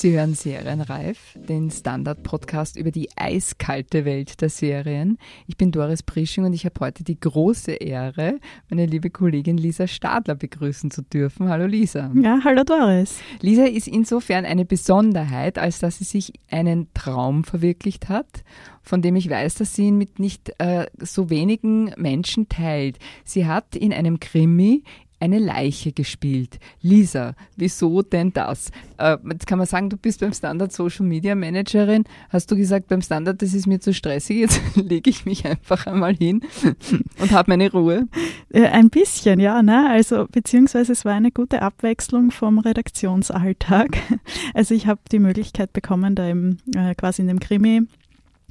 Sie hören Serienreif, den Standard-Podcast über die eiskalte Welt der Serien. Ich bin Doris Prisching und ich habe heute die große Ehre, meine liebe Kollegin Lisa Stadler begrüßen zu dürfen. Hallo Lisa. Ja, hallo Doris. Lisa ist insofern eine Besonderheit, als dass sie sich einen Traum verwirklicht hat, von dem ich weiß, dass sie ihn mit nicht äh, so wenigen Menschen teilt. Sie hat in einem Krimi eine Leiche gespielt. Lisa, wieso denn das? Äh, jetzt kann man sagen, du bist beim Standard Social Media Managerin. Hast du gesagt, beim Standard, das ist mir zu stressig, jetzt lege ich mich einfach einmal hin und habe meine Ruhe? Äh, ein bisschen, ja. Ne? Also, beziehungsweise es war eine gute Abwechslung vom Redaktionsalltag. Also ich habe die Möglichkeit bekommen, da im, äh, quasi in dem Krimi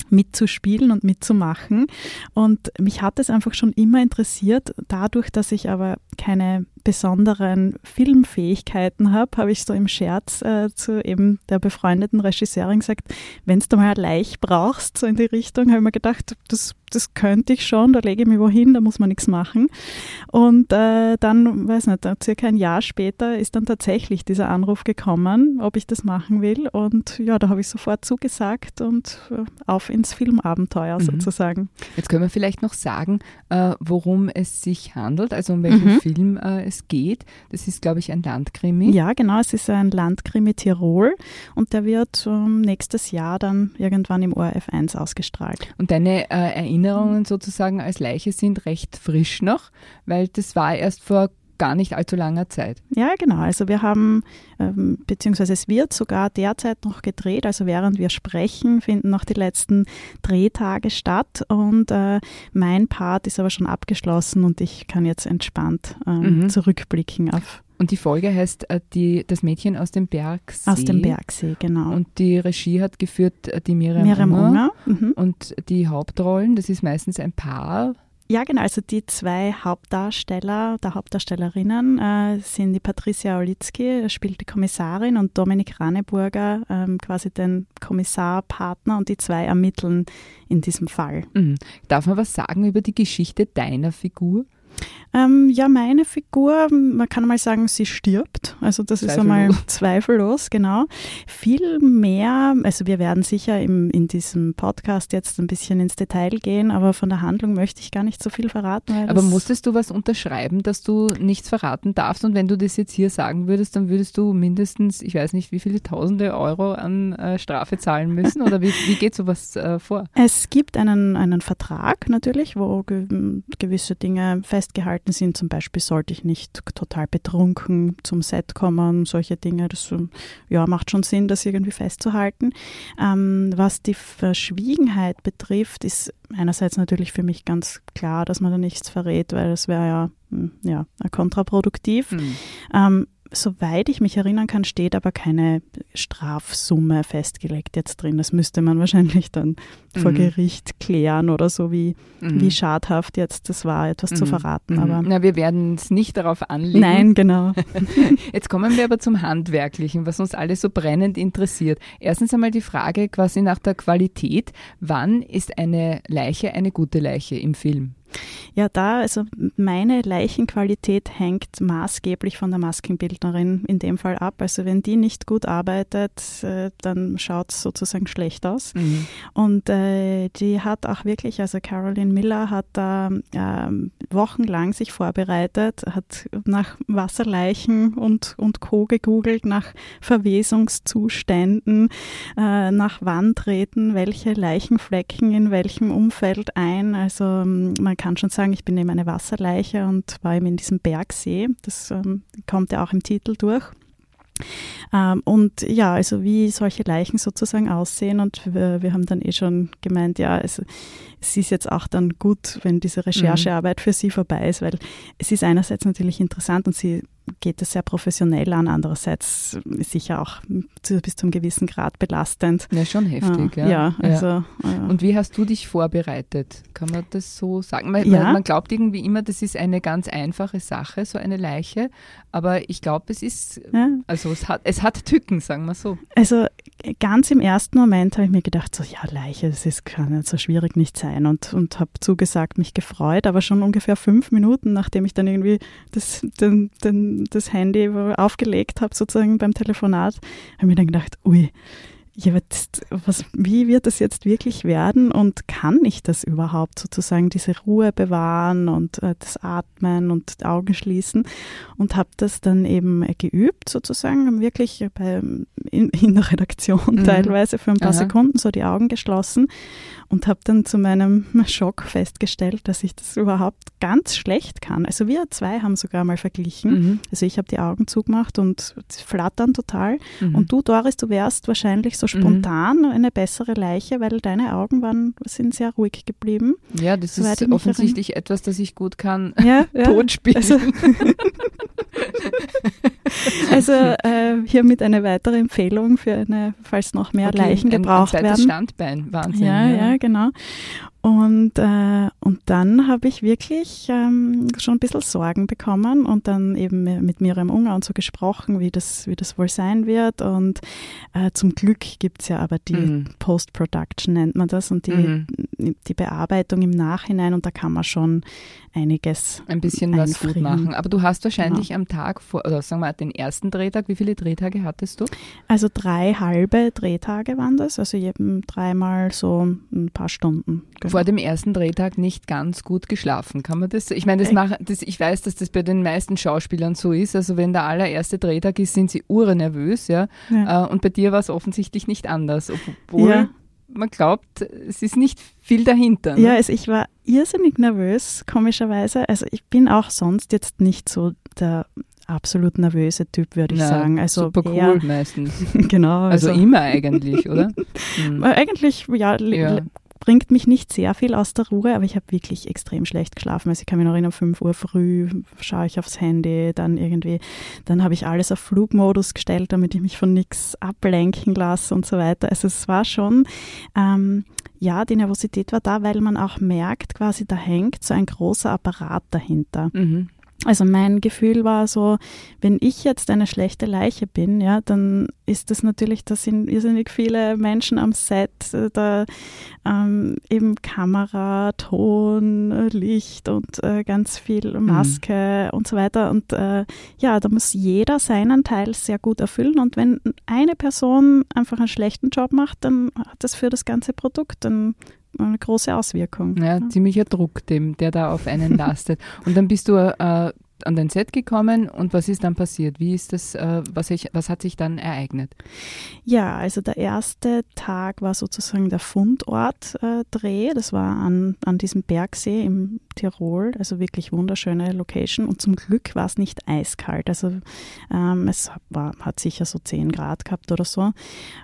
mitzuspielen und mitzumachen. Und mich hat es einfach schon immer interessiert, dadurch, dass ich aber keine besonderen Filmfähigkeiten habe, habe ich so im Scherz äh, zu eben der befreundeten Regisseurin gesagt, wenn du mal leicht brauchst, so in die Richtung, habe ich mir gedacht, das, das könnte ich schon, da lege ich mich wohin, da muss man nichts machen. Und äh, dann, weiß nicht, circa ein Jahr später ist dann tatsächlich dieser Anruf gekommen, ob ich das machen will. Und ja, da habe ich sofort zugesagt und äh, auf ins Filmabenteuer mhm. sozusagen. Jetzt können wir vielleicht noch sagen, äh, worum es sich handelt, also um welchen mhm. Film äh, es geht. Das ist, glaube ich, ein Landkrimi. Ja, genau, es ist ein Landkrimi Tirol und der wird um, nächstes Jahr dann irgendwann im ORF 1 ausgestrahlt. Und deine äh, Erinnerungen sozusagen als Leiche sind recht frisch noch, weil das war erst vor gar nicht allzu langer Zeit. Ja, genau. Also wir haben, ähm, beziehungsweise es wird sogar derzeit noch gedreht. Also während wir sprechen, finden noch die letzten Drehtage statt. Und äh, mein Part ist aber schon abgeschlossen und ich kann jetzt entspannt ähm, mhm. zurückblicken auf und die Folge heißt äh, die, Das Mädchen aus dem Bergsee. Aus dem Bergsee, genau. Und die Regie hat geführt äh, die Miriam, Miriam Unger. Unger. Mhm. Und die Hauptrollen, das ist meistens ein Paar. Ja, genau. Also die zwei Hauptdarsteller, der Hauptdarstellerinnen äh, sind die Patricia Olitzki, spielt die Kommissarin, und Dominik Raneburger, ähm, quasi den Kommissarpartner, und die zwei ermitteln in diesem Fall. Mhm. Darf man was sagen über die Geschichte deiner Figur? Ähm, ja, meine Figur, man kann mal sagen, sie stirbt. Also das ist einmal zweifellos, genau. Viel mehr, also wir werden sicher im, in diesem Podcast jetzt ein bisschen ins Detail gehen, aber von der Handlung möchte ich gar nicht so viel verraten. aber musstest du was unterschreiben, dass du nichts verraten darfst? Und wenn du das jetzt hier sagen würdest, dann würdest du mindestens, ich weiß nicht, wie viele tausende Euro an äh, Strafe zahlen müssen? Oder wie, wie geht sowas äh, vor? Es gibt einen, einen Vertrag natürlich, wo ge gewisse Dinge festgehalten gehalten sind. Zum Beispiel sollte ich nicht total betrunken zum Set kommen, solche Dinge. Das ja, macht schon Sinn, das irgendwie festzuhalten. Ähm, was die Verschwiegenheit betrifft, ist einerseits natürlich für mich ganz klar, dass man da nichts verrät, weil das wäre ja, hm, ja kontraproduktiv. Mhm. Ähm, soweit ich mich erinnern kann, steht aber keine Strafsumme festgelegt jetzt drin. Das müsste man wahrscheinlich dann mhm. vor Gericht klären oder so, wie, mhm. wie schadhaft jetzt das war, etwas mhm. zu verraten. Mhm. Aber Na, wir werden es nicht darauf anlegen. Nein, genau. jetzt kommen wir aber zum Handwerklichen, was uns alle so brennend interessiert. Erstens einmal die Frage quasi nach der Qualität. Wann ist eine Leiche eine gute Leiche im Film? Ja, da, also meine Leichenqualität hängt maßgeblich von der Maskenbildnerin in dem Fall ab. Also wenn die nicht gut arbeitet, äh, dann schaut es sozusagen schlecht aus. Mhm. Und äh, die hat auch wirklich, also Caroline Miller hat da äh, wochenlang sich vorbereitet, hat nach Wasserleichen und, und Co. gegoogelt, nach Verwesungszuständen, äh, nach wann treten welche Leichenflecken in welchem Umfeld ein. Also man kann schon sagen, ich bin eben eine Wasserleiche und war eben in diesem Bergsee. Das ähm, kommt ja auch im Titel durch. Ähm, und ja, also wie solche Leichen sozusagen aussehen. Und wir, wir haben dann eh schon gemeint, ja, also, es ist jetzt auch dann gut, wenn diese Recherchearbeit mhm. für Sie vorbei ist, weil es ist einerseits natürlich interessant und Sie geht es sehr professionell an, andererseits sicher auch zu, bis zum gewissen Grad belastend. Ja, schon heftig. Ja, ja, also, ja. Und wie hast du dich vorbereitet? Kann man das so sagen? Man, ja. man glaubt irgendwie immer, das ist eine ganz einfache Sache, so eine Leiche, aber ich glaube, es ist, also es hat, es hat Tücken, sagen wir so. Also ganz im ersten Moment habe ich mir gedacht, so ja, Leiche, das ist, kann ja so schwierig nicht sein und, und habe zugesagt, mich gefreut, aber schon ungefähr fünf Minuten, nachdem ich dann irgendwie das, den, den das Handy aufgelegt habe, sozusagen beim Telefonat, habe ich mir dann gedacht, ui, ja, was, wie wird das jetzt wirklich werden und kann ich das überhaupt sozusagen, diese Ruhe bewahren und äh, das Atmen und Augen schließen und habe das dann eben geübt sozusagen, wirklich bei, in, in der Redaktion mhm. teilweise für ein paar Aha. Sekunden so die Augen geschlossen und habe dann zu meinem Schock festgestellt, dass ich das überhaupt ganz schlecht kann. Also wir zwei haben sogar mal verglichen. Mhm. Also ich habe die Augen zugemacht und flattern total. Mhm. Und du, Doris, du wärst wahrscheinlich so spontan mhm. eine bessere Leiche, weil deine Augen waren, sind sehr ruhig geblieben. Ja, das ist offensichtlich etwas, das ich gut kann. Ja, ja. Tonspielen. Also, also äh, hiermit eine weitere Empfehlung für eine, falls noch mehr okay, Leichen gebraucht ein, ein werden. Standbein, Wahnsinn. Ja, ja, ja genau. Und, äh, und dann habe ich wirklich ähm, schon ein bisschen Sorgen bekommen und dann eben mit Miriam Unger und so gesprochen, wie das, wie das wohl sein wird. Und äh, zum Glück gibt es ja aber die mhm. Post-Production, nennt man das, und die, mhm. die Bearbeitung im Nachhinein. Und da kann man schon einiges. Ein bisschen was gut machen. Aber du hast wahrscheinlich genau. am Tag vor, oder sagen wir den ersten Drehtag, wie viele Drehtage hattest du? Also drei halbe Drehtage waren das, also eben dreimal so ein paar Stunden. Genau. Vor dem ersten Drehtag nicht ganz gut geschlafen, kann man das? Ich meine, das, mach, das ich weiß, dass das bei den meisten Schauspielern so ist. Also wenn der allererste Drehtag ist, sind sie urnervös, ja. ja. Äh, und bei dir war es offensichtlich nicht anders, obwohl ja man glaubt, es ist nicht viel dahinter. Ne? Ja, also ich war irrsinnig nervös, komischerweise. Also ich bin auch sonst jetzt nicht so der absolut nervöse Typ, würde ich ja, sagen. Also super cool eher, meistens. genau. Also, also, immer eigentlich, oder? Mhm. Eigentlich, ja, ja bringt mich nicht sehr viel aus der Ruhe, aber ich habe wirklich extrem schlecht geschlafen. Also ich kann mich noch erinnern, um 5 Uhr früh schaue ich aufs Handy, dann irgendwie, dann habe ich alles auf Flugmodus gestellt, damit ich mich von nichts ablenken lasse und so weiter. Also es war schon, ähm, ja, die Nervosität war da, weil man auch merkt, quasi da hängt so ein großer Apparat dahinter. Mhm. Also mein Gefühl war so, wenn ich jetzt eine schlechte Leiche bin, ja, dann ist das natürlich, da sind irrsinnig viele Menschen am Set, äh, da ähm, eben Kamera, Ton, Licht und äh, ganz viel mhm. Maske mhm. und so weiter. Und äh, ja, da muss jeder seinen Teil sehr gut erfüllen. Und wenn eine Person einfach einen schlechten Job macht, dann hat das für das ganze Produkt dann eine große Auswirkung. Ja, ja, ziemlicher Druck, dem, der da auf einen lastet. Und dann bist du äh, an dein Set gekommen und was ist dann passiert? Wie ist das, äh, was, ich, was hat sich dann ereignet? Ja, also der erste Tag war sozusagen der Fundort-Dreh. Äh, das war an, an diesem Bergsee im Tirol, also wirklich wunderschöne Location. Und zum Glück war es nicht eiskalt. Also ähm, es war, hat sicher so 10 Grad gehabt oder so.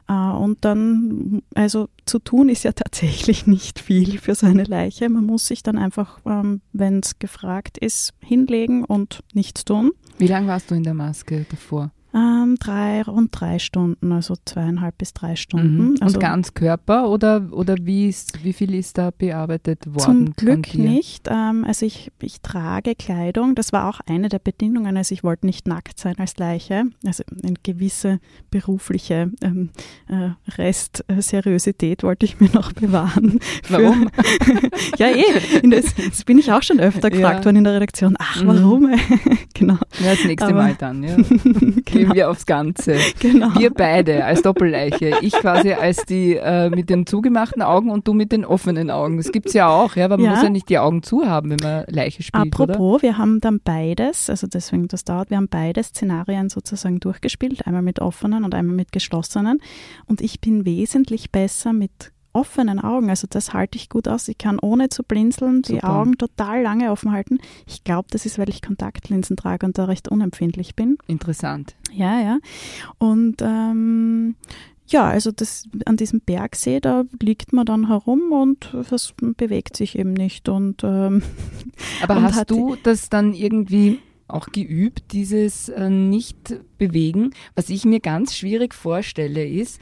Äh, und dann, also zu tun ist ja tatsächlich nicht viel für so eine Leiche. Man muss sich dann einfach, ähm, wenn es gefragt ist, hinlegen und nichts tun. Wie lange warst du in der Maske davor? Ähm, drei, rund drei Stunden, also zweieinhalb bis drei Stunden. Mhm. Also Und ganz Körper oder, oder wie, ist, wie viel ist da bearbeitet worden? Zum Glück nicht. Ähm, also ich, ich trage Kleidung. Das war auch eine der Bedingungen. Also ich wollte nicht nackt sein als Leiche. Also eine gewisse berufliche ähm, äh, Restseriosität wollte ich mir noch bewahren. Warum? ja, eh. Das, das, bin ich auch schon öfter gefragt ja. worden in der Redaktion. Ach, warum? Mhm. genau. Ja, das nächste Aber, Mal dann, ja. genau gehen wir aufs Ganze. Genau. Wir beide als Doppelleiche. Ich quasi als die äh, mit den zugemachten Augen und du mit den offenen Augen. Das gibt es ja auch, ja, aber man ja. muss ja nicht die Augen zu haben, wenn man Leiche spielt. Apropos, oder? wir haben dann beides, also deswegen das dauert, wir haben beide Szenarien sozusagen durchgespielt, einmal mit offenen und einmal mit geschlossenen. Und ich bin wesentlich besser mit offenen Augen. Also das halte ich gut aus. Ich kann ohne zu blinzeln die Super. Augen total lange offen halten. Ich glaube, das ist, weil ich Kontaktlinsen trage und da recht unempfindlich bin. Interessant. Ja, ja. Und ähm, ja, also das, an diesem Bergsee, da liegt man dann herum und das bewegt sich eben nicht. Und, ähm, Aber und hast du das dann irgendwie auch geübt, dieses äh, Nicht-Bewegen? Was ich mir ganz schwierig vorstelle, ist,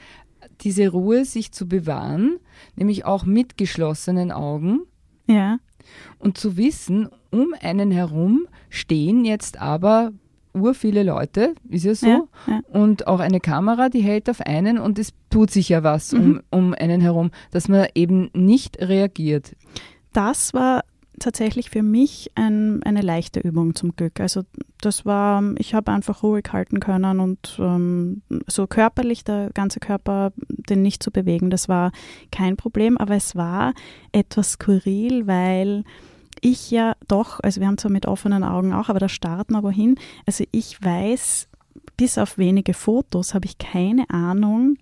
diese Ruhe sich zu bewahren, nämlich auch mit geschlossenen Augen. Ja. Und zu wissen, um einen herum stehen jetzt aber ur viele Leute, ist ja so, ja, ja. und auch eine Kamera, die hält auf einen und es tut sich ja was mhm. um, um einen herum, dass man eben nicht reagiert. Das war tatsächlich für mich ein, eine leichte Übung zum Glück. Also das war, ich habe einfach ruhig halten können und ähm, so körperlich, der ganze Körper, den nicht zu bewegen, das war kein Problem, aber es war etwas skurril, weil ich ja doch, also wir haben zwar mit offenen Augen auch, aber da starten wir wohin. Also ich weiß, bis auf wenige Fotos habe ich keine Ahnung,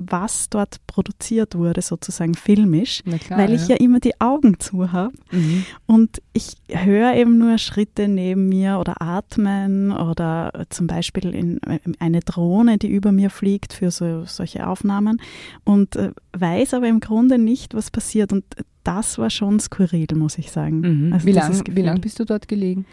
was dort produziert wurde, sozusagen filmisch, klar, weil ich ja. ja. immer die Augen zu habe. Mhm. Und ich höre eben nur Schritte neben mir oder atmen oder zum Beispiel in eine Drohne, die über mir fliegt für so, solche Aufnahmen und äh, weiß aber im Grunde nicht, was passiert. Und das war schon skurril, muss ich sagen. Mhm. Also wie lange lang bist du dort gelegen?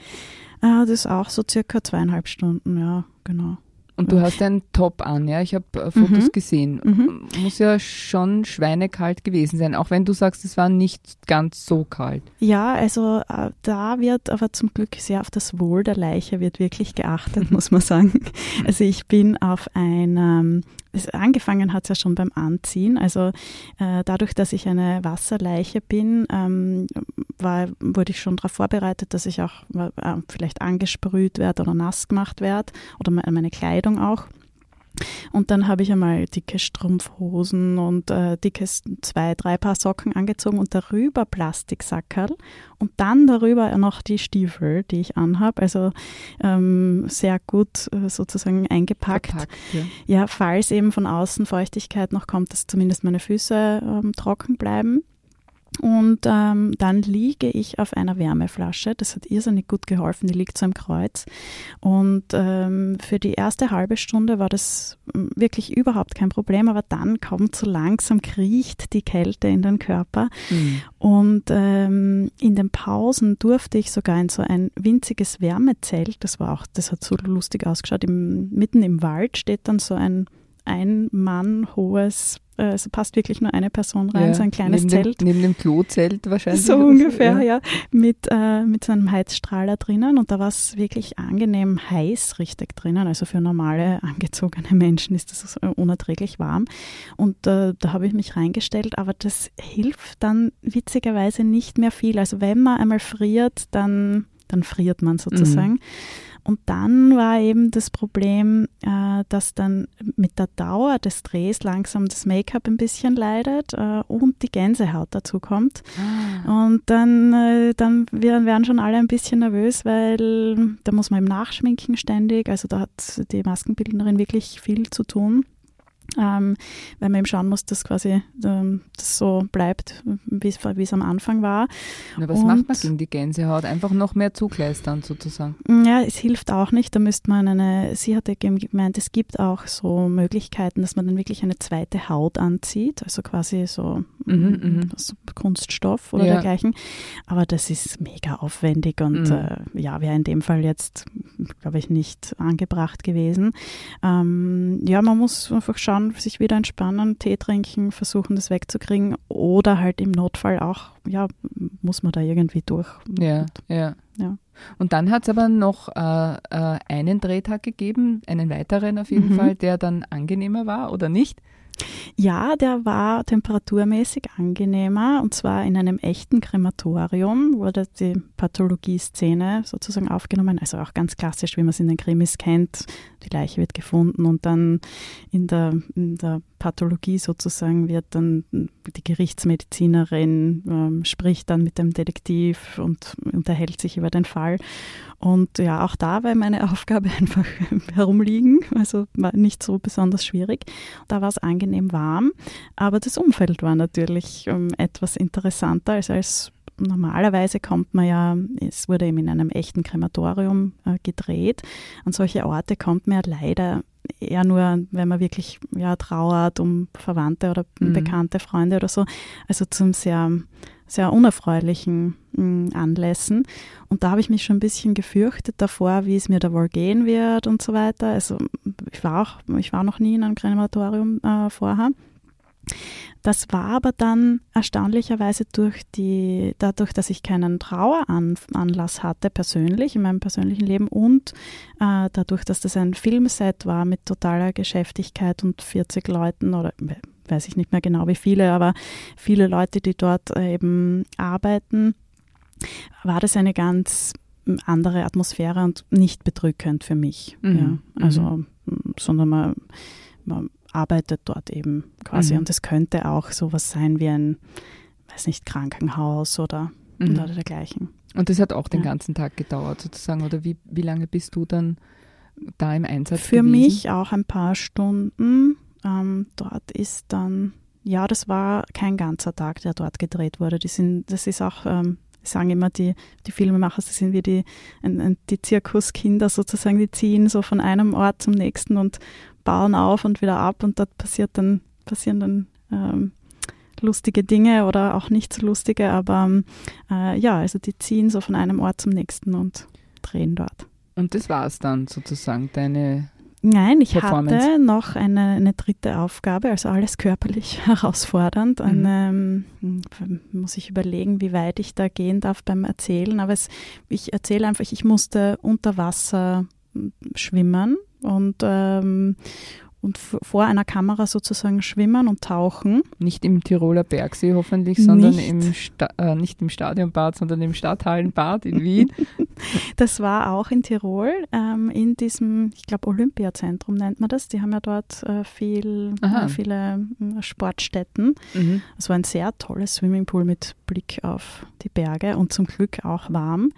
Ah, das ist auch so circa zweieinhalb Stunden, ja, genau. Und du hast einen Top an, ja? Ich habe äh, Fotos mhm. gesehen. Mhm. Muss ja schon schweinekalt gewesen sein, auch wenn du sagst, es war nicht ganz so kalt. Ja, also äh, da wird aber zum Glück sehr auf das Wohl der Leiche wird wirklich geachtet, muss man sagen. Also ich bin auf einem es angefangen hat es ja schon beim Anziehen. Also äh, dadurch, dass ich eine Wasserleiche bin, ähm, war, wurde ich schon darauf vorbereitet, dass ich auch äh, vielleicht angesprüht werde oder nass gemacht werde oder meine Kleidung auch. Und dann habe ich einmal dicke Strumpfhosen und äh, dickes zwei, drei Paar Socken angezogen und darüber Plastiksackerl und dann darüber noch die Stiefel, die ich anhabe. Also ähm, sehr gut äh, sozusagen eingepackt. Verpackt, ja. ja. falls eben von außen Feuchtigkeit noch kommt, dass zumindest meine Füße ähm, trocken bleiben. Und ähm, dann liege ich auf einer Wärmeflasche. Das hat irrsinnig gut geholfen. Die liegt so im Kreuz. Und ähm, für die erste halbe Stunde war das hm, wirklich überhaupt kein Problem. Aber dann kommt so langsam, kriecht die Kälte in den Körper. Mhm. Und ähm, in den Pausen durfte ich sogar in so ein winziges Wärmezelt. Das war auch, das hat so lustig ausgeschaut. Im, mitten im Wald steht dann so ein ein Mann hohes äh, es passt wirklich nur eine Person rein, ja, so ein kleines neben Zelt. Dem, neben dem Klozelt wahrscheinlich. So ungefähr, ja. ja. Mit, äh, mit so einem Heizstrahler drinnen und da war es wirklich angenehm heiß richtig drinnen. Also für normale angezogene Menschen ist das unerträglich warm. Und äh, da habe ich mich reingestellt, aber das hilft dann witzigerweise nicht mehr viel. Also wenn man einmal friert, dann, dann friert man sozusagen. Mhm. Und dann war eben das Problem, äh, dass dann mit der Dauer des Drehs langsam das Make-up ein bisschen leidet äh, und die Gänsehaut dazu kommt. Ah. Und dann, äh, dann werden schon alle ein bisschen nervös, weil da muss man eben nachschminken ständig. Also da hat die Maskenbildnerin wirklich viel zu tun ähm, weil man eben schauen muss, dass quasi ähm, das so bleibt, wie es am Anfang war. Na, was Und, macht man gegen die Gänsehaut? Einfach noch mehr zukleistern sozusagen? Ja, es hilft auch nicht. Da müsste man eine, sie hatte gemeint, es gibt auch so Möglichkeiten, dass man dann wirklich eine zweite Haut anzieht, also quasi so, mhm, mhm. so Kunststoff oder ja. dergleichen. Aber das ist mega aufwendig und mhm. äh, ja, wäre in dem Fall jetzt, glaube ich, nicht angebracht gewesen. Ähm, ja, man muss einfach schauen, schauen, sich wieder entspannen, Tee trinken, versuchen das wegzukriegen oder halt im Notfall auch, ja, muss man da irgendwie durch. Ja, und, ja. ja. Und dann hat es aber noch äh, äh, einen Drehtag gegeben, einen weiteren auf jeden mhm. Fall, der dann angenehmer war oder nicht? Ja, der war temperaturmäßig angenehmer und zwar in einem echten Krematorium wurde die Pathologie-Szene sozusagen aufgenommen, also auch ganz klassisch, wie man es in den Krimis kennt. Die Leiche wird gefunden und dann in der, in der Pathologie sozusagen wird dann die Gerichtsmedizinerin ähm, spricht dann mit dem Detektiv und unterhält sich über den Fall. Und ja, auch da war meine Aufgabe einfach herumliegen, also war nicht so besonders schwierig. Da war es angenehm warm, aber das Umfeld war natürlich ähm, etwas interessanter als als normalerweise kommt man ja, es wurde eben in einem echten Krematorium äh, gedreht. An solche Orte kommt man ja leider eher nur, wenn man wirklich ja, trauert um Verwandte oder mhm. bekannte Freunde oder so. Also zum sehr, sehr unerfreulichen mh, Anlässen. Und da habe ich mich schon ein bisschen gefürchtet davor, wie es mir da wohl gehen wird und so weiter. Also ich war auch, ich war noch nie in einem Krematorium äh, vorher. Das war aber dann erstaunlicherweise durch die, dadurch, dass ich keinen Traueranlass hatte, persönlich, in meinem persönlichen Leben und äh, dadurch, dass das ein Filmset war mit totaler Geschäftigkeit und 40 Leuten oder weiß ich nicht mehr genau wie viele, aber viele Leute, die dort eben arbeiten, war das eine ganz andere Atmosphäre und nicht bedrückend für mich. Mhm. Ja. Also, mhm. sondern man, man arbeitet dort eben quasi. Mhm. Und es könnte auch sowas sein wie ein, weiß nicht, Krankenhaus oder, mhm. oder dergleichen. Und das hat auch den ja. ganzen Tag gedauert sozusagen. Oder wie, wie lange bist du dann da im Einsatz? Für gewesen? mich auch ein paar Stunden. Ähm, dort ist dann, ja, das war kein ganzer Tag, der dort gedreht wurde. Die sind, das ist auch ähm, sagen immer die, die Filmemacher, das sind wie die, die Zirkuskinder sozusagen, die ziehen so von einem Ort zum nächsten und bauen auf und wieder ab und dort passiert dann, passieren dann ähm, lustige Dinge oder auch nicht so lustige, aber äh, ja, also die ziehen so von einem Ort zum nächsten und drehen dort. Und das war es dann sozusagen, deine Nein, ich hatte noch eine, eine, dritte Aufgabe, also alles körperlich herausfordernd. Mhm. Eine, hm, muss ich überlegen, wie weit ich da gehen darf beim Erzählen. Aber es, ich erzähle einfach, ich musste unter Wasser hm, schwimmen und ähm, und vor einer Kamera sozusagen schwimmen und tauchen. Nicht im Tiroler Bergsee hoffentlich, sondern nicht. im, Sta äh, nicht im Stadionbad, sondern im Stadthallenbad in Wien. das war auch in Tirol, ähm, in diesem, ich glaube, Olympiazentrum nennt man das. Die haben ja dort äh, viel, äh, viele äh, Sportstätten. Mhm. Es war ein sehr tolles Swimmingpool mit Blick auf die Berge und zum Glück auch warm.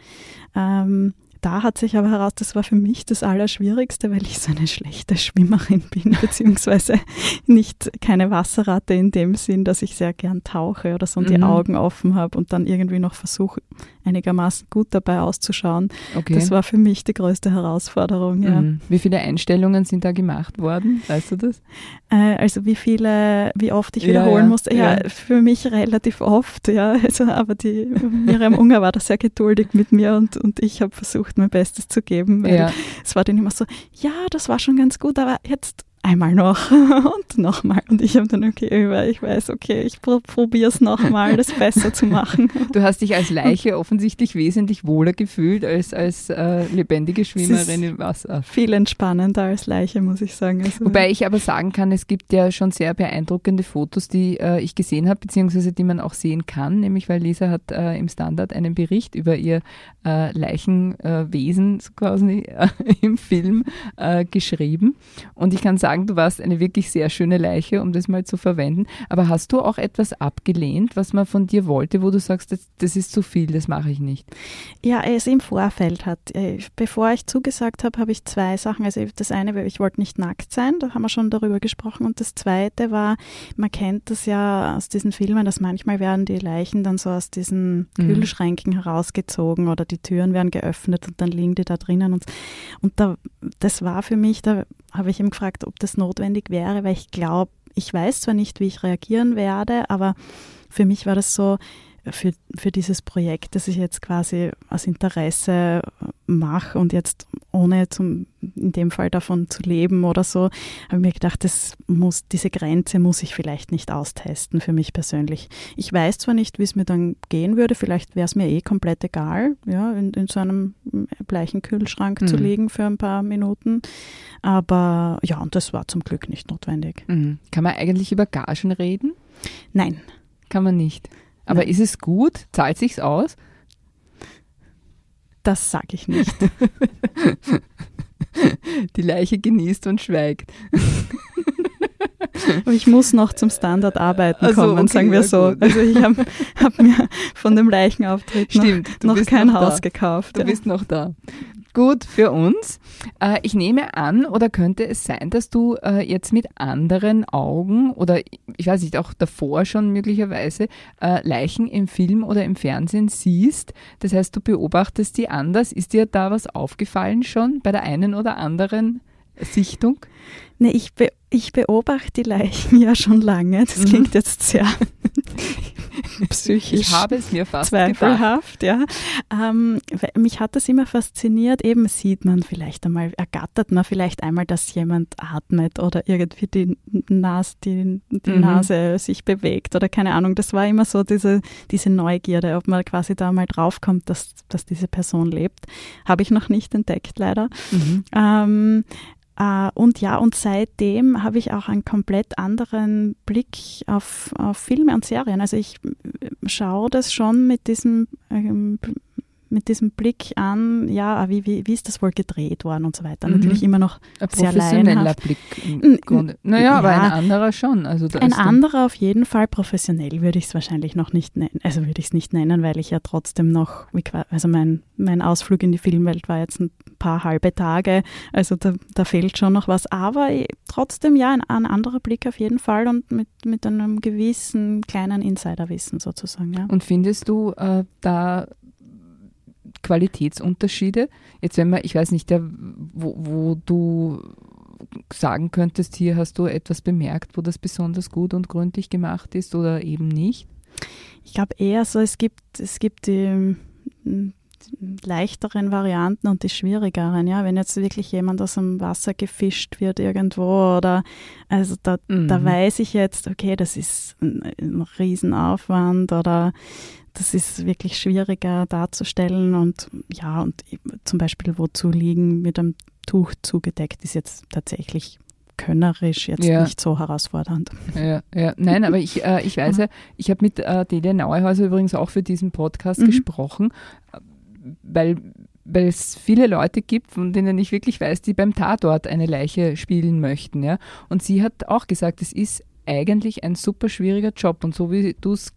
Ähm, da hat sich aber heraus, das war für mich das Allerschwierigste, weil ich so eine schlechte Schwimmerin bin, beziehungsweise nicht keine Wasserratte in dem Sinn, dass ich sehr gern tauche oder so und mhm. die Augen offen habe und dann irgendwie noch versuche, einigermaßen gut dabei auszuschauen. Okay. Das war für mich die größte Herausforderung. Ja. Mhm. Wie viele Einstellungen sind da gemacht worden? Weißt du das? Äh, also wie viele, wie oft ich wiederholen ja, musste? Ja, ja, für mich relativ oft, ja. Also, aber die Miriam Unger war da sehr geduldig mit mir und, und ich habe versucht, mein Bestes zu geben. Weil Es war dann immer so, ja, das war schon ganz gut, aber jetzt einmal noch und nochmal. Und ich habe dann, okay, ich weiß, okay, ich probiere es nochmal, das besser zu machen. Du hast dich als Leiche offensichtlich wesentlich wohler gefühlt als als äh, lebendige Schwimmerin im Wasser. Viel entspannender als Leiche, muss ich sagen. Also, Wobei ich aber sagen kann, es gibt ja schon sehr beeindruckende Fotos, die äh, ich gesehen habe, beziehungsweise die man auch sehen kann, nämlich weil Lisa hat äh, im Standard einen Bericht über ihr äh, Leichenwesen quasi äh, im Film äh, geschrieben. Und ich kann sagen, sagen, du warst eine wirklich sehr schöne Leiche, um das mal zu verwenden. Aber hast du auch etwas abgelehnt, was man von dir wollte, wo du sagst, das, das ist zu viel, das mache ich nicht? Ja, es im Vorfeld hat. Äh, bevor ich zugesagt habe, habe ich zwei Sachen. Also das eine, ich wollte nicht nackt sein, da haben wir schon darüber gesprochen. Und das zweite war, man kennt das ja aus diesen Filmen, dass manchmal werden die Leichen dann so aus diesen mhm. Kühlschränken herausgezogen oder die Türen werden geöffnet und dann liegen die da drinnen. Und, und da, das war für mich, da habe ich ihm gefragt, ob das notwendig wäre, weil ich glaube, ich weiß zwar nicht, wie ich reagieren werde, aber für mich war das so, für, für dieses Projekt, das ich jetzt quasi aus Interesse mache und jetzt ohne zum, in dem Fall davon zu leben oder so, habe ich mir gedacht, das muss, diese Grenze muss ich vielleicht nicht austesten für mich persönlich. Ich weiß zwar nicht, wie es mir dann gehen würde, vielleicht wäre es mir eh komplett egal, ja, in, in so einem bleichen Kühlschrank mhm. zu liegen für ein paar Minuten, aber ja, und das war zum Glück nicht notwendig. Mhm. Kann man eigentlich über Gagen reden? Nein. Kann man nicht. Aber Nein. ist es gut? Zahlt sich's aus? Das sage ich nicht. Die Leiche genießt und schweigt. Aber ich muss noch zum Standard arbeiten also, kommen, okay, sagen wir so. Gut. Also ich habe hab mir von dem Leichenauftritt Stimmt, noch, noch kein noch Haus gekauft. Du ja. bist noch da gut für uns. Äh, ich nehme an, oder könnte es sein, dass du äh, jetzt mit anderen Augen oder ich weiß nicht, auch davor schon möglicherweise äh, Leichen im Film oder im Fernsehen siehst? Das heißt, du beobachtest die anders. Ist dir da was aufgefallen schon bei der einen oder anderen Sichtung? Nee, ich, be ich beobachte die Leichen ja schon lange. Das mhm. klingt jetzt sehr psychisch. Ich habe es mir fast zweifelhaft, ja. Ähm, mich hat das immer fasziniert. Eben sieht man vielleicht einmal, ergattert man vielleicht einmal, dass jemand atmet oder irgendwie die, Nas, die, die mhm. Nase sich bewegt oder keine Ahnung. Das war immer so diese, diese Neugierde, ob man quasi da mal draufkommt, dass, dass diese Person lebt. Habe ich noch nicht entdeckt, leider. Mhm. Ähm, und ja, und seitdem habe ich auch einen komplett anderen Blick auf, auf, Filme und Serien. Also ich äh, schaue das schon mit diesem ähm, mit diesem Blick an, ja, ah, wie, wie, wie ist das wohl gedreht worden und so weiter. Mhm. Natürlich immer noch Ein sehr professioneller. Blick im Grunde. Naja, aber ja. ein anderer schon. Also Ein anderer auf jeden Fall professionell würde ich es wahrscheinlich noch nicht nennen. Also würde ich es nicht nennen, weil ich ja trotzdem noch, also mein, mein Ausflug in die Filmwelt war jetzt ein paar halbe Tage. Also da, da fehlt schon noch was. Aber trotzdem ja, ein, ein anderer Blick auf jeden Fall und mit, mit einem gewissen kleinen Insiderwissen sozusagen. Ja. Und findest du äh, da Qualitätsunterschiede? Jetzt wenn man, ich weiß nicht, der, wo, wo du sagen könntest, hier hast du etwas bemerkt, wo das besonders gut und gründlich gemacht ist oder eben nicht? Ich glaube eher so, es gibt, es gibt die, mm, leichteren Varianten und die schwierigeren. Ja, wenn jetzt wirklich jemand aus dem Wasser gefischt wird irgendwo oder also da, da Mhm. weiß ich jetzt, okay, das ist ein, ein Riesenaufwand oder das ist wirklich schwieriger darzustellen und ja, und zum Beispiel wozu liegen mit einem Tuch zugedeckt ist jetzt tatsächlich könnerisch jetzt Ja. nicht so herausfordernd. Ja, ja. Nein, aber ich, äh, ich weiß ja, ich habe mit äh, Delia Nauehäuser übrigens auch für diesen Podcast Mhm. gesprochen, weil, weil es viele Leute gibt, von denen ich wirklich weiß, die beim Tatort eine Leiche spielen möchten. Ja? Und sie hat auch gesagt, es ist eigentlich ein super schwieriger Job und so wie du es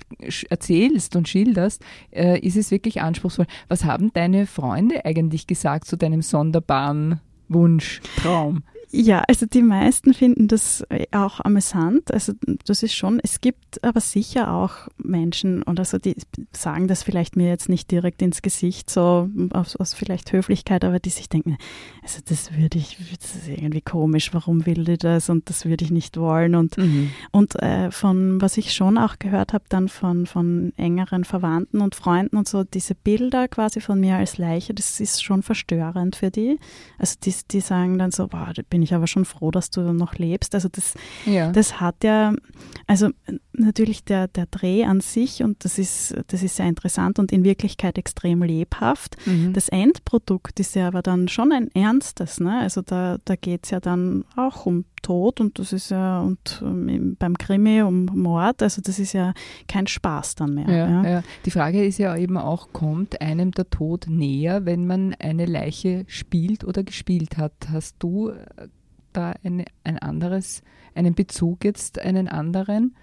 erzählst und schilderst, äh, ist es wirklich anspruchsvoll. Was haben deine Freunde eigentlich gesagt zu deinem sonderbaren Wunsch, Traum? Ja, also die meisten finden das äh, auch amüsant. Also das ist schon, es gibt aber sicher auch Menschen oder so, die sagen das vielleicht mir jetzt nicht direkt ins Gesicht, so aus, aus vielleicht Höflichkeit, aber die sich denken, also das würde ich, das ist irgendwie komisch, warum will die das und das würde ich nicht wollen und Mhm. und äh, von was ich schon auch gehört habe, dann von, von engeren Verwandten und Freunden und so, diese Bilder quasi von mir als Leiche, das ist schon verstörend für die. Also die, die sagen dann so, wow, da bin ich aber schon froh, dass du noch lebst. Also das, Ja. das hat ja, also natürlich der, der Dreh an sich und das ist, das ist sehr interessant und in Wirklichkeit extrem lebhaft. Mhm. Das Endprodukt ist ja aber dann schon ein ernstes, ne? Also da, da geht es ja dann auch um Tod und das ist ja und ähm, im- beim Krimi um Mord, also das ist ja kein Spaß dann mehr. Ja, Ja, ja. Die Frage ist ja eben auch, kommt einem der Tod näher, wenn man eine Leiche spielt oder gespielt hat? Hast du äh, da eine, ein anderes, einen Bezug jetzt, einen anderen?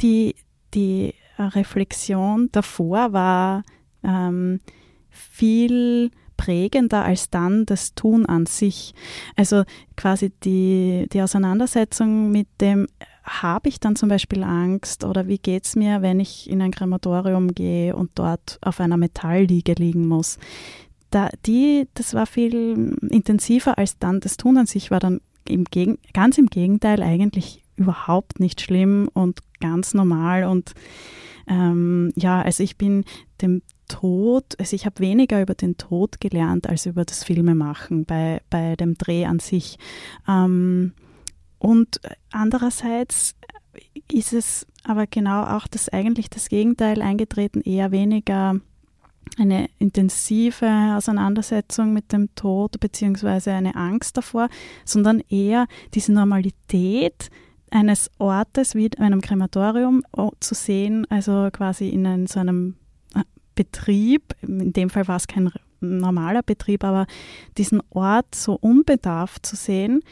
Die, die Reflexion davor war ähm, viel prägender als dann das Tun an sich. Also quasi die, die Auseinandersetzung mit dem, habe ich dann zum Beispiel Angst oder wie geht es mir, wenn ich in ein Krematorium gehe und dort auf einer Metallliege liegen muss. Da, die, das war viel intensiver als dann das Tun an sich, war dann im Gegen, ganz im Gegenteil eigentlich überhaupt nicht schlimm und ganz normal und ähm, ja, also ich bin dem Tod, also ich habe weniger über den Tod gelernt als über das Filmemachen bei, bei dem Dreh an sich. Ähm, und andererseits ist es aber genau auch das eigentlich das Gegenteil eingetreten, eher weniger eine intensive Auseinandersetzung mit dem Tod beziehungsweise eine Angst davor, sondern eher diese Normalität eines Ortes wie einem Krematorium oh, zu sehen, also quasi in so einem äh, Betrieb, in dem Fall war es kein normaler Betrieb, aber diesen Ort so unbedarft zu sehen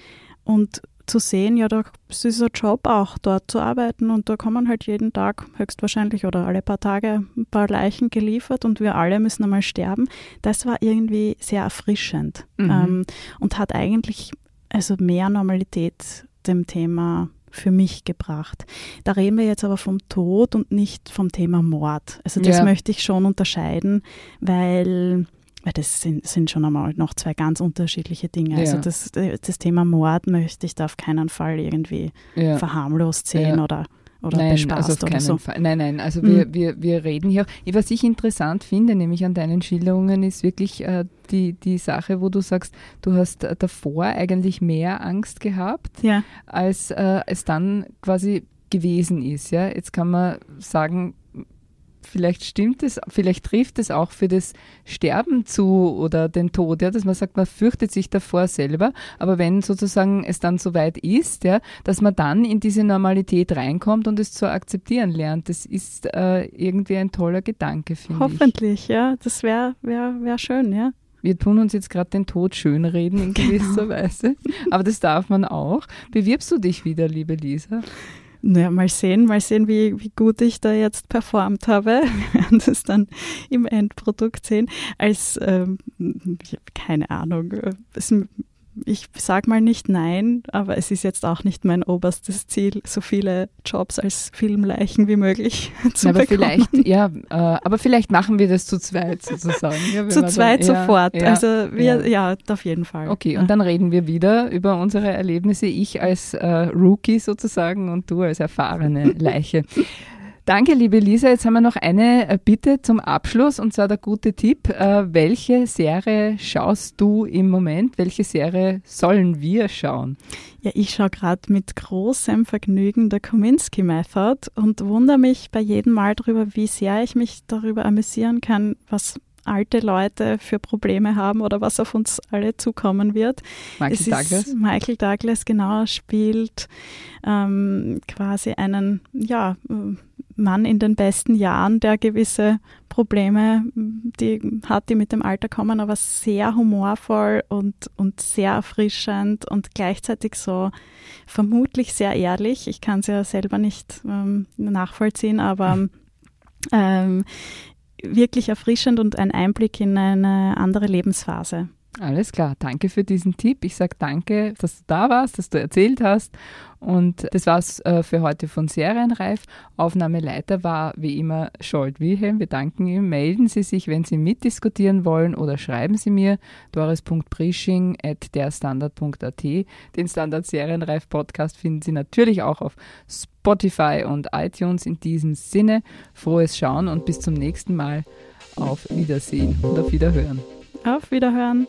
und zu sehen, ja, da ist ein Job auch, dort zu arbeiten und da kommen halt jeden Tag höchstwahrscheinlich oder alle paar Tage ein paar Leichen geliefert und wir alle müssen einmal sterben. Das war irgendwie sehr erfrischend Mhm. ähm, und hat eigentlich also mehr Normalität dem Thema für mich gebracht. Da reden wir jetzt aber vom Tod und nicht vom Thema Mord. Also das Ja. möchte ich schon unterscheiden, weil weil das sind, sind schon einmal noch zwei ganz unterschiedliche Dinge. Also Ja. das, das Thema Mord möchte ich da auf keinen Fall irgendwie Ja. verharmlost sehen Ja. oder, oder nein, bespaßt also auf oder keinen so. Fall. Nein, nein, also Mhm. wir, wir, wir reden hier auch. Was ich interessant finde, nämlich an deinen Schilderungen, ist wirklich äh, die, die Sache, wo du sagst, du hast äh, davor eigentlich mehr Angst gehabt, Ja, als äh, es dann quasi gewesen ist. Ja? Jetzt kann man sagen, vielleicht stimmt es, vielleicht trifft es auch für das Sterben zu oder den Tod, ja, dass man sagt, man fürchtet sich davor selber, aber wenn sozusagen es dann soweit ist, ja, dass man dann in diese Normalität reinkommt und es zu akzeptieren lernt, das ist äh, irgendwie ein toller Gedanke, finde ich. Hoffentlich, ja, das wäre wär, wär schön, ja. Wir tun uns jetzt gerade den Tod schönreden in genau. gewisser genau. Weise, aber das darf man auch. Bewirbst du dich wieder, liebe Lisa? Naja, mal sehen, mal sehen, wie, wie gut ich da jetzt performt habe. Wir werden das dann im Endprodukt sehen. Als, ähm, keine Ahnung, es ich sage mal nicht nein, aber es ist jetzt auch nicht mein oberstes Ziel, so viele Jobs als Filmleichen wie möglich zu aber bekommen. Vielleicht, ja, äh, aber vielleicht machen wir das zu zweit sozusagen. Ja, zu zweit dann, sofort. Ja, also wir, ja. ja. auf jeden Fall. Okay, und dann reden wir wieder über unsere Erlebnisse. Ich als äh, Rookie sozusagen und du als erfahrene Leiche. Danke, liebe Lisa. Jetzt haben wir noch eine äh, Bitte zum Abschluss und zwar der gute Tipp. Äh, welche Serie schaust du im Moment? Welche Serie sollen wir schauen? Ja, ich schaue gerade mit großem Vergnügen der Kominsky Method und wundere mich bei jedem Mal darüber, wie sehr ich mich darüber amüsieren kann, was alte Leute für Probleme haben oder was auf uns alle zukommen wird. Michael es Douglas. Michael Douglas genau spielt ähm, quasi einen, ja, Mann in den besten Jahren, der gewisse Probleme die hat, die mit dem Alter kommen, aber sehr humorvoll und, und sehr erfrischend und gleichzeitig so vermutlich sehr ehrlich. Ich kann es ja selber nicht ähm, nachvollziehen, aber ähm, wirklich erfrischend und ein Einblick in eine andere Lebensphase. Alles klar, danke für diesen Tipp. Ich sage danke, dass du da warst, dass du erzählt hast. Und das war's äh, für heute von Serienreif. Aufnahmeleiter war wie immer Scholt Wilhelm. Wir danken ihm. Melden Sie sich, wenn Sie mitdiskutieren wollen oder schreiben Sie mir doris.prisching.derstandard.at. Den Standard Serienreif Podcast finden Sie natürlich auch auf Spotify und iTunes. In diesem Sinne, frohes Schauen und bis zum nächsten Mal. Auf Wiedersehen und auf Wiederhören. Auf Wiederhören.